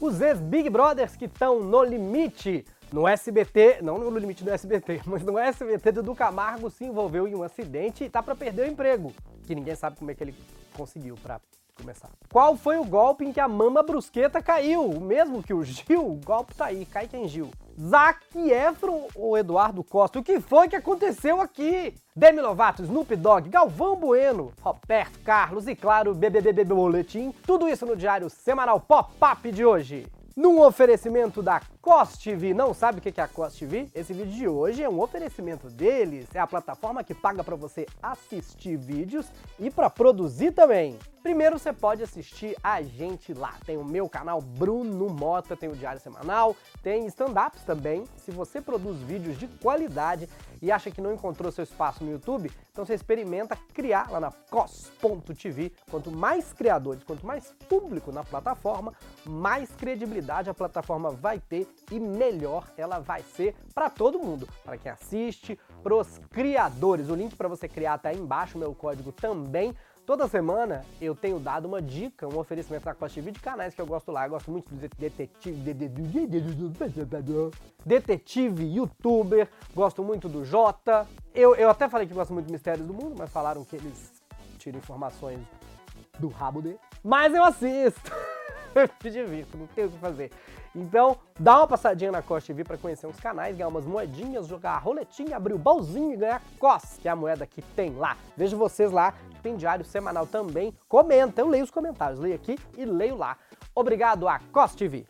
os ex-Big Brothers que estão no limite. No SBT, não no limite do SBT, mas no SBT, Dudu Camargo se envolveu em um acidente e tá para perder o emprego. Que ninguém sabe como é que ele conseguiu para começar. Qual foi o golpe em que a mama brusqueta caiu? O mesmo que o Gil? O golpe tá aí, cai quem Gil. Zac Efron ou Eduardo Costa? O que foi que aconteceu aqui? Demi Lovato, Snoop Dogg, Galvão Bueno, Roberto Carlos e claro, BBB Boletim. Tudo isso no diário semanal Pop-Up de hoje. Num oferecimento da COS TV, não sabe o que é a COS TV? Esse vídeo de hoje é um oferecimento deles, é a plataforma que paga para você assistir vídeos e para produzir também. Primeiro você pode assistir a gente lá. Tem o meu canal Bruno Mota, tem o Diário Semanal, tem stand-ups também. Se você produz vídeos de qualidade e acha que não encontrou seu espaço no YouTube, então você experimenta criar lá na cos.tv. Quanto mais criadores, quanto mais público na plataforma, mais credibilidade a plataforma vai ter e melhor ela vai ser para todo mundo, para quem assiste, para os criadores. O link para você criar está aí embaixo, meu código também. Toda semana eu tenho dado uma dica, um oferecimento da Costa TV de canais que eu gosto lá. Eu gosto muito do detetive, detetive, youtuber, gosto muito do Jota. Eu, eu até falei que gosto muito de Mistérios do Mundo, mas falaram que eles tiram informações do rabo dele. Mas eu assisto. me divirto, não tenho o que fazer. Então, dá uma passadinha na Costa TV para conhecer uns canais, ganhar umas moedinhas, jogar a roletinha, abrir o baúzinho e ganhar COS, que é a moeda que tem lá. Vejo vocês lá, tem diário semanal também. Comenta, eu leio os comentários, leio aqui e leio lá. Obrigado a COS TV.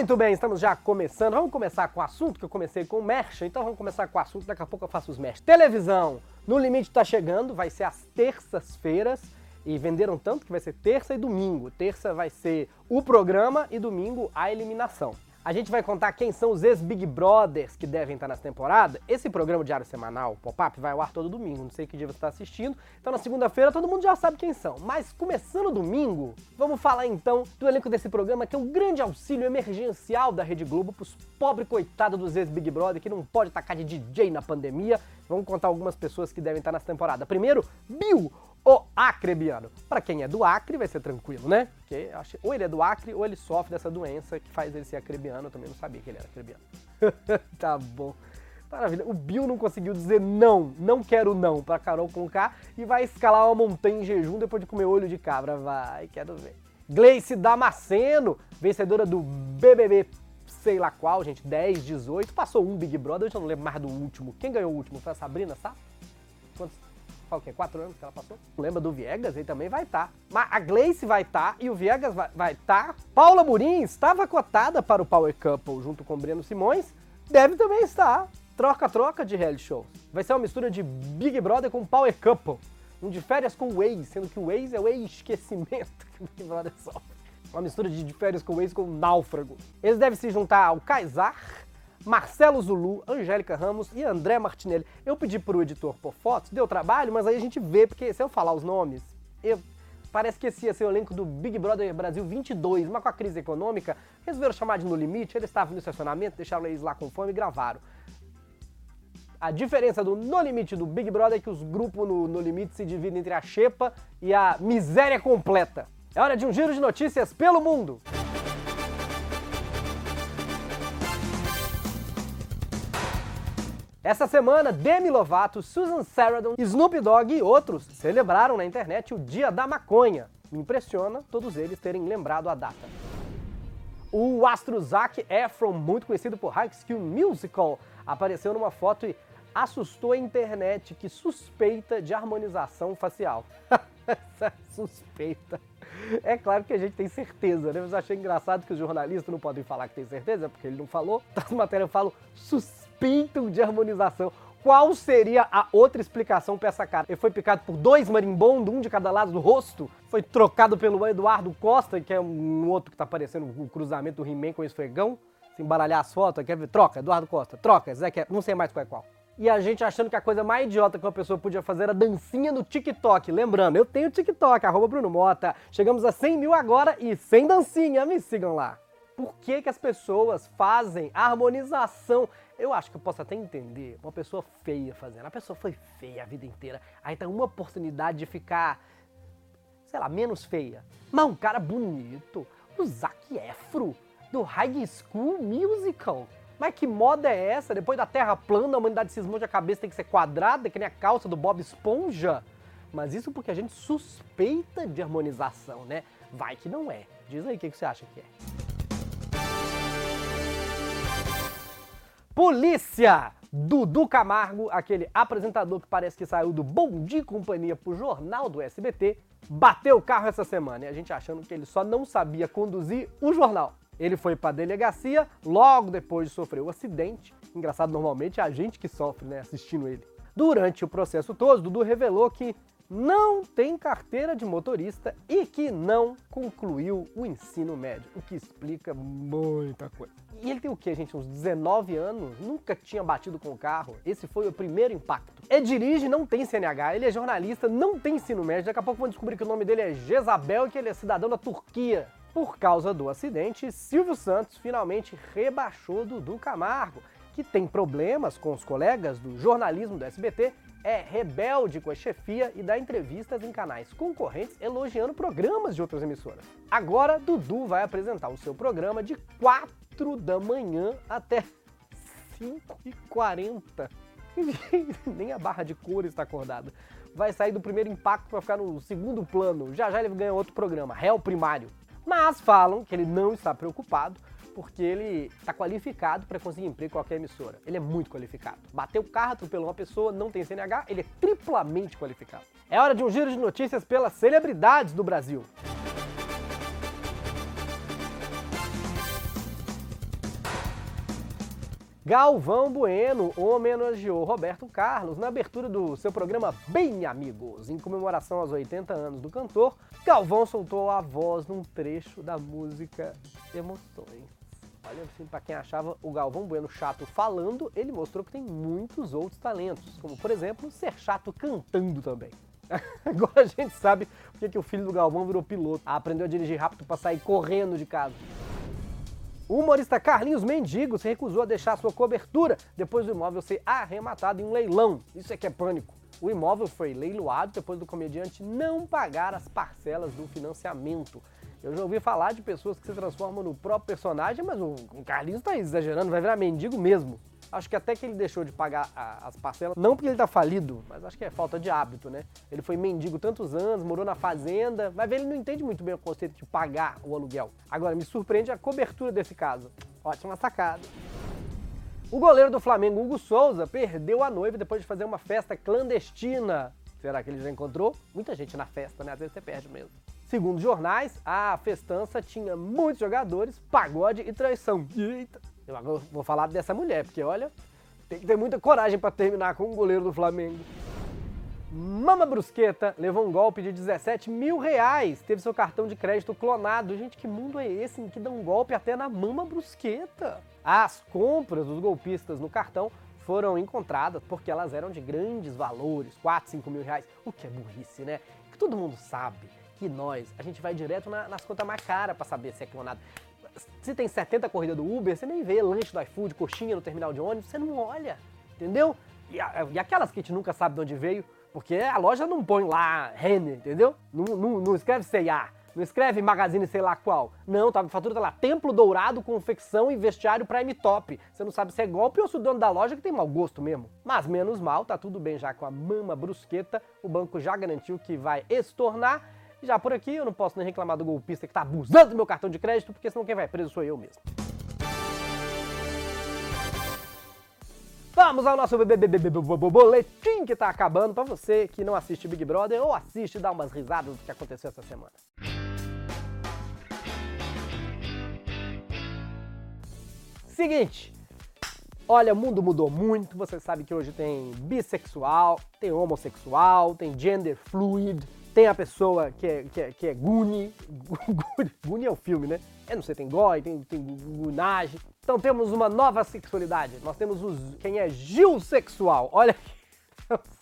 Muito bem, estamos já começando. Vamos começar com o assunto, que eu comecei com o Merch, então vamos começar com o assunto, daqui a pouco eu faço os Merch. Televisão, no limite está chegando, vai ser às terças-feiras, e venderam tanto que vai ser terça e domingo. Terça vai ser o programa e domingo a eliminação. A gente vai contar quem são os ex-Big Brothers que devem estar nessa temporada. Esse programa diário semanal, Pop-Up, vai ao ar todo domingo. Não sei que dia você está assistindo. Então na segunda-feira todo mundo já sabe quem são. Mas começando domingo, vamos falar então do elenco desse programa que é um grande auxílio emergencial da Rede Globo para os pobres coitados dos ex-Big Brother que não pode tacar de DJ na pandemia. Vamos contar algumas pessoas que devem estar nessa temporada. Primeiro, Bill, o acrebiano. Para quem é do Acre, vai ser tranquilo, né? Porque acho, ou ele é do Acre ou ele sofre dessa doença que faz ele ser acrebiano. Eu também não sabia que ele era acrebiano. tá bom. Maravilha. O Bill não conseguiu dizer não, não quero não para Carol Conká e vai escalar uma montanha em jejum depois de comer olho de cabra. Vai, quero ver. Gleice Damasceno, vencedora do BBB sei lá qual, gente, 10, 18, passou um Big Brother, eu já não lembro mais do último. Quem ganhou o último? Foi a Sabrina, sabe? Quantos, qual que é? Quatro anos que ela passou? Lembra do Viegas? Ele também vai estar. Tá. Mas a Gleice vai estar tá, e o Viegas vai estar. Tá. Paula Murim estava cotada para o Power Couple junto com o Breno Simões. Deve também estar. Troca-troca de reality shows. Vai ser uma mistura de Big Brother com Power Couple. Um de férias com o ex, sendo que o ex é o esquecimento que o Big Brother sofre. Uma mistura de férias com o ex com náufrago. Eles devem se juntar ao Kaysar, Marcelo Zulu, Angélica Ramos e André Martinelli. Eu pedi pro editor por fotos, deu trabalho, mas aí a gente vê, porque se eu falar os nomes, eu, parece que esse ia ser o elenco do Big Brother Brasil 22, mas com a crise econômica, resolveram chamar de No Limite, eles estavam no estacionamento, deixaram eles lá com fome e gravaram. A diferença do No Limite do Big Brother é que os grupos no No Limite se dividem entre a xepa e a miséria completa. É hora de um giro de notícias pelo mundo! Essa semana, Demi Lovato, Susan Sarandon, Snoop Dogg e outros celebraram na internet o Dia da Maconha. Me impressiona todos eles terem lembrado a data. O astro Zac Efron, muito conhecido por High School Musical, apareceu numa foto e assustou a internet que suspeita de harmonização facial. suspeita. É claro que a gente tem certeza, né? Mas eu achei engraçado que os jornalistas não podem falar que tem certeza, porque ele não falou. As matérias falam suspeitam de harmonização. Qual seria a outra explicação para essa cara? Ele foi picado por dois marimbondos, um de cada lado do rosto? Foi trocado pelo Eduardo Costa, que é um outro que tá parecendo o cruzamento do He-Man com o esfregão? Se embaralhar as fotos, quer ver? Troca, Eduardo Costa, troca, Zé quer, não sei mais qual é qual e a gente achando que a coisa mais idiota que uma pessoa podia fazer era dancinha no TikTok. Lembrando, eu tenho TikTok, arroba Bruno Mota. Chegamos a 100 mil agora e sem dancinha, me sigam lá. Por que, que as pessoas fazem harmonização? Eu acho que eu posso até entender uma pessoa feia fazendo. A pessoa foi feia a vida inteira. Aí tem uma oportunidade de ficar, sei lá, menos feia. Mas um cara bonito, o Zac Efro, do High School Musical. Mas que moda é essa? Depois da Terra plana, a humanidade cismou de a cabeça tem que ser quadrada, que nem a calça do Bob Esponja? Mas isso porque a gente suspeita de harmonização, né? Vai que não é. Diz aí o que você acha que é. Polícia! Dudu Camargo, aquele apresentador que parece que saiu do Bom Dia Companhia pro Jornal do SBT, bateu o carro essa semana. E a gente achando que ele só não sabia conduzir o jornal. Ele foi pra delegacia logo depois de sofrer o acidente. Engraçado, normalmente é a gente que sofre, né, assistindo ele. Durante o processo todo, Dudu revelou que não tem carteira de motorista e que não concluiu o ensino médio, o que explica muita coisa. E ele tem o que, gente? Uns 19 anos? Nunca tinha batido com o carro. Esse foi o primeiro impacto. Ele dirige, não tem CNH, ele é jornalista, não tem ensino médio. Daqui a pouco vão descobrir que o nome dele é Jezabel e que ele é cidadão da Turquia. Por causa do acidente, Silvio Santos finalmente rebaixou Dudu Camargo, que tem problemas com os colegas do jornalismo do SBT é rebelde com a chefia e dá entrevistas em canais concorrentes elogiando programas de outras emissoras. Agora, Dudu vai apresentar o seu programa de 4 da manhã até 5h40. Nem a barra de cor está acordada. Vai sair do primeiro impacto para ficar no segundo plano. Já já ele ganha outro programa, Réu Primário. Mas falam que ele não está preocupado porque ele está qualificado para conseguir emprego em qualquer emissora. Ele é muito qualificado. Bateu o carro, atropelou uma pessoa, não tem CNH, ele é triplamente qualificado. É hora de um giro de notícias pelas celebridades do Brasil. Galvão Bueno homenageou Roberto Carlos na abertura do seu programa Bem Amigos. Em comemoração aos 80 anos do cantor, Galvão soltou a voz num trecho da música Emoções. Olha, assim, para quem achava o Galvão Bueno chato falando, ele mostrou que tem muitos outros talentos, como por exemplo, ser chato cantando também. Agora a gente sabe porque que o filho do Galvão virou piloto. Aprendeu a dirigir rápido para sair correndo de casa. O humorista Carlinhos Mendigo se recusou a deixar sua cobertura depois do imóvel ser arrematado em um leilão. Isso é que é pânico. O imóvel foi leiloado depois do comediante não pagar as parcelas do financiamento. Eu já ouvi falar de pessoas que se transformam no próprio personagem, mas o Carlinhos tá exagerando, vai virar mendigo mesmo. Acho que até que ele deixou de pagar a, as parcelas, não porque ele tá falido, mas acho que é falta de hábito, né? Ele foi mendigo tantos anos, morou na fazenda, vai ver, ele não entende muito bem o conceito de pagar o aluguel. Agora, me surpreende a cobertura desse caso. Ótima sacada. O goleiro do Flamengo, Hugo Souza, perdeu a noiva depois de fazer uma festa clandestina. Será que ele já encontrou? Muita gente na festa, né? Às vezes você perde mesmo. Segundo jornais, a festança tinha muitos jogadores, pagode e traição. Eita! Eu vou falar dessa mulher, porque olha, tem que ter muita coragem para terminar com um goleiro do Flamengo. Mama Brusqueta levou um golpe de 17 mil reais. Teve seu cartão de crédito clonado. Gente, que mundo é esse em que dá um golpe até na Mama Brusqueta? As compras dos golpistas no cartão foram encontradas porque elas eram de grandes valores, 4, 5 mil reais. O que é burrice, né? Que todo mundo sabe que nós, a gente vai direto na, nas contas mais caras para saber se é clonado. Se tem 70 corridas do Uber, você nem vê lanche do iFood, coxinha no terminal de ônibus, você não olha, entendeu? E, e aquelas que a gente nunca sabe de onde veio, porque a loja não põe lá Renner, entendeu? Não, não, não escreve C&A, não escreve Magazine sei lá qual. Não, tá, a fatura tá lá, Templo Dourado, confecção e vestiário Prime Top. Você não sabe se é golpe ou se o dono da loja que tem mau gosto mesmo. Mas menos mal, tá tudo bem já com a mama brusqueta, o banco já garantiu que vai estornar já por aqui eu não posso nem reclamar do golpista que está abusando do meu cartão de crédito, porque senão quem vai preso sou eu mesmo. Vamos ao nosso boletim que está acabando para você que não assiste Big Brother ou assiste e dá umas risadas do que aconteceu essa semana. Seguinte, olha, o mundo mudou muito. Você sabe que hoje tem bissexual, tem homossexual, tem gender fluid, tem a pessoa que é, que é, que é Guni. Guni é o filme, né? Eu não sei, tem Goi, tem, tem Gunage. Então temos uma nova sexualidade. Nós temos os, quem é Gil sexual. Olha aqui.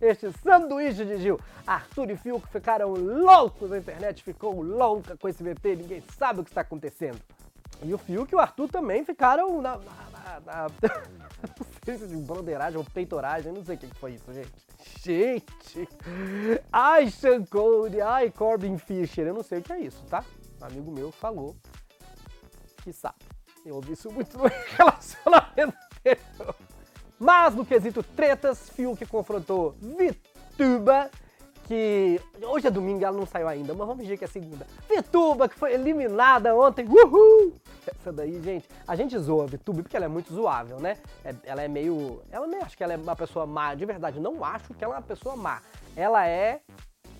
Este sanduíche de Gil. Arthur e Fiuk ficaram loucos, a internet ficou louca com esse VT, ninguém sabe o que está acontecendo. E o Fiuk e o Arthur também ficaram na. na, na, na não sei se de broderagem ou peitoragem, não sei o que foi isso, gente. Gente! Ai, Sean Cody, ai, Corbin Fisher, eu não sei o que é isso, tá? Um amigo meu falou que sabe. Eu ouvi isso muito no relacionamento. Mas no quesito tretas, Fiuk confrontou Vituba, que hoje é domingo, ela não saiu ainda, mas vamos dizer que é segunda. Vituba, que foi eliminada ontem, uhul! Essa daí, gente, a gente zoa a Vituba porque ela é muito zoável, né? É, ela é meio. Ela nem acho que ela é uma pessoa má, de verdade, não acho que ela é uma pessoa má. Ela é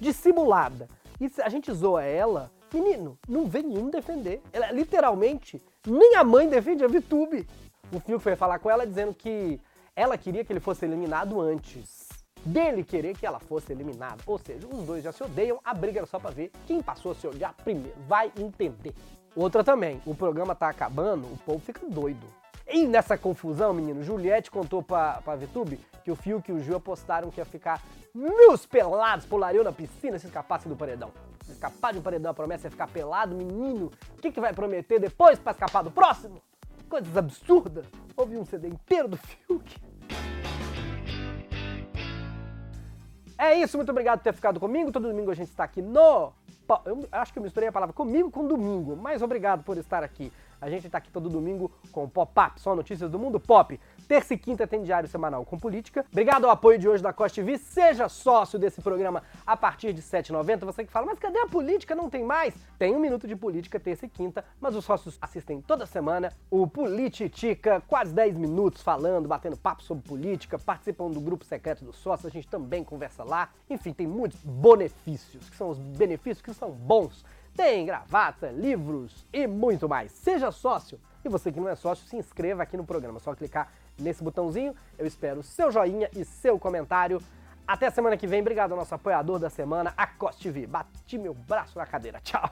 dissimulada. E a gente zoa ela, menino, não vem nenhum defender. Ela literalmente, nem a mãe defende a Vitube. O Fiuk foi falar com ela dizendo que ela queria que ele fosse eliminado antes dele querer que ela fosse eliminada. Ou seja, os dois já se odeiam, a briga era só pra ver quem passou a se odiar primeiro. Vai entender. Outra também, o programa tá acabando, o povo fica doido. E nessa confusão, menino, Juliette contou pra, pra VTube que o Fiuk e o Gil apostaram que ia ficar meus pelados, pulariam na piscina se escapassem do paredão. Se escapar de um paredão, a promessa é ficar pelado, menino. O que, que vai prometer depois pra escapar do próximo? Coisas absurdas. Ouvi um CD inteiro do Fiuk. É isso, muito obrigado por ter ficado comigo. Todo domingo a gente está aqui no. Eu acho que eu misturei a palavra comigo com domingo, mas obrigado por estar aqui. A gente está aqui todo domingo com Pop-Up, só notícias do mundo pop. Terça e quinta tem diário semanal com política. Obrigado ao apoio de hoje da Costa TV. Seja sócio desse programa a partir de R$ 7,90. Você que fala, mas cadê a política? Não tem mais? Tem um minuto de política terça e quinta, mas os sócios assistem toda semana. O Polititica, quase 10 minutos falando, batendo papo sobre política, participam do grupo secreto dos sócios, a gente também conversa lá. Enfim, tem muitos benefícios, que são os benefícios que são bons. Tem gravata, livros e muito mais. Seja sócio. E você que não é sócio, se inscreva aqui no programa. É só clicar nesse botãozinho. Eu espero seu joinha e seu comentário. Até semana que vem. Obrigado ao nosso apoiador da semana, a Cost TV. Bati meu braço na cadeira. Tchau.